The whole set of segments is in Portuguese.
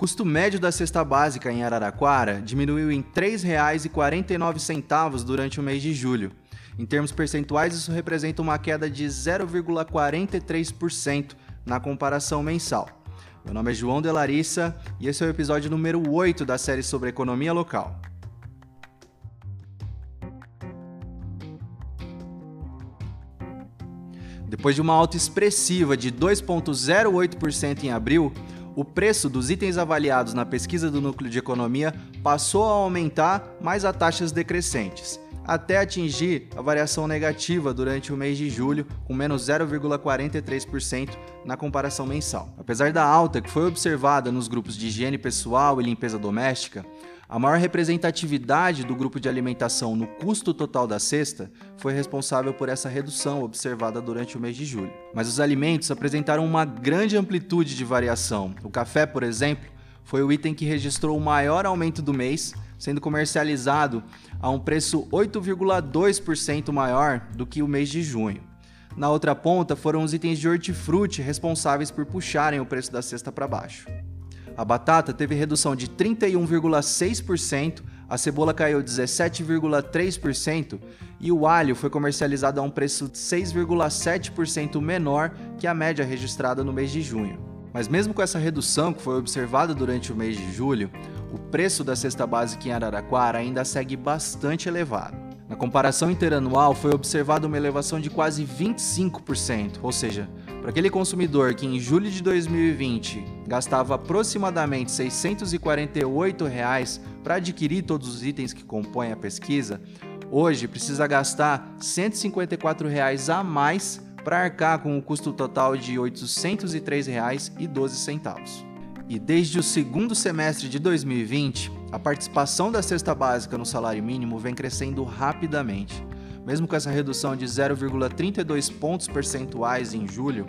custo médio da cesta básica em Araraquara diminuiu em R$ 3,49 durante o mês de julho. Em termos percentuais, isso representa uma queda de 0,43% na comparação mensal. Meu nome é João de Larissa e esse é o episódio número 8 da série sobre economia local. Depois de uma alta expressiva de 2,08% em abril, o preço dos itens avaliados na pesquisa do Núcleo de Economia passou a aumentar, mas a taxas decrescentes, até atingir a variação negativa durante o mês de julho, com menos 0,43% na comparação mensal. Apesar da alta que foi observada nos grupos de higiene pessoal e limpeza doméstica, a maior representatividade do grupo de alimentação no custo total da cesta foi responsável por essa redução observada durante o mês de julho. Mas os alimentos apresentaram uma grande amplitude de variação. O café, por exemplo, foi o item que registrou o maior aumento do mês, sendo comercializado a um preço 8,2% maior do que o mês de junho. Na outra ponta foram os itens de hortifruti responsáveis por puxarem o preço da cesta para baixo. A batata teve redução de 31,6%, a cebola caiu 17,3% e o alho foi comercializado a um preço 6,7% menor que a média registrada no mês de junho. Mas mesmo com essa redução que foi observada durante o mês de julho, o preço da cesta básica em Araraquara ainda segue bastante elevado. Na comparação interanual, foi observada uma elevação de quase 25%, ou seja, para aquele consumidor que em julho de 2020 gastava aproximadamente R$ 648 para adquirir todos os itens que compõem a pesquisa, hoje precisa gastar 154 reais a mais para arcar com o custo total de R$ 803,12. E desde o segundo semestre de 2020, a participação da cesta básica no salário mínimo vem crescendo rapidamente. Mesmo com essa redução de 0,32 pontos percentuais em julho,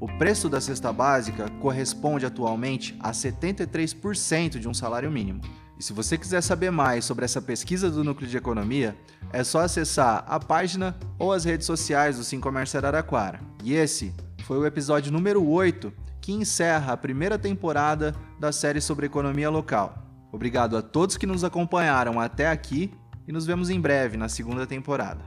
o preço da cesta básica corresponde atualmente a 73% de um salário mínimo. E se você quiser saber mais sobre essa pesquisa do Núcleo de Economia, é só acessar a página ou as redes sociais do Sim Comércio Araraquara. E esse foi o episódio número 8, que encerra a primeira temporada da série sobre economia local. Obrigado a todos que nos acompanharam até aqui e nos vemos em breve na segunda temporada.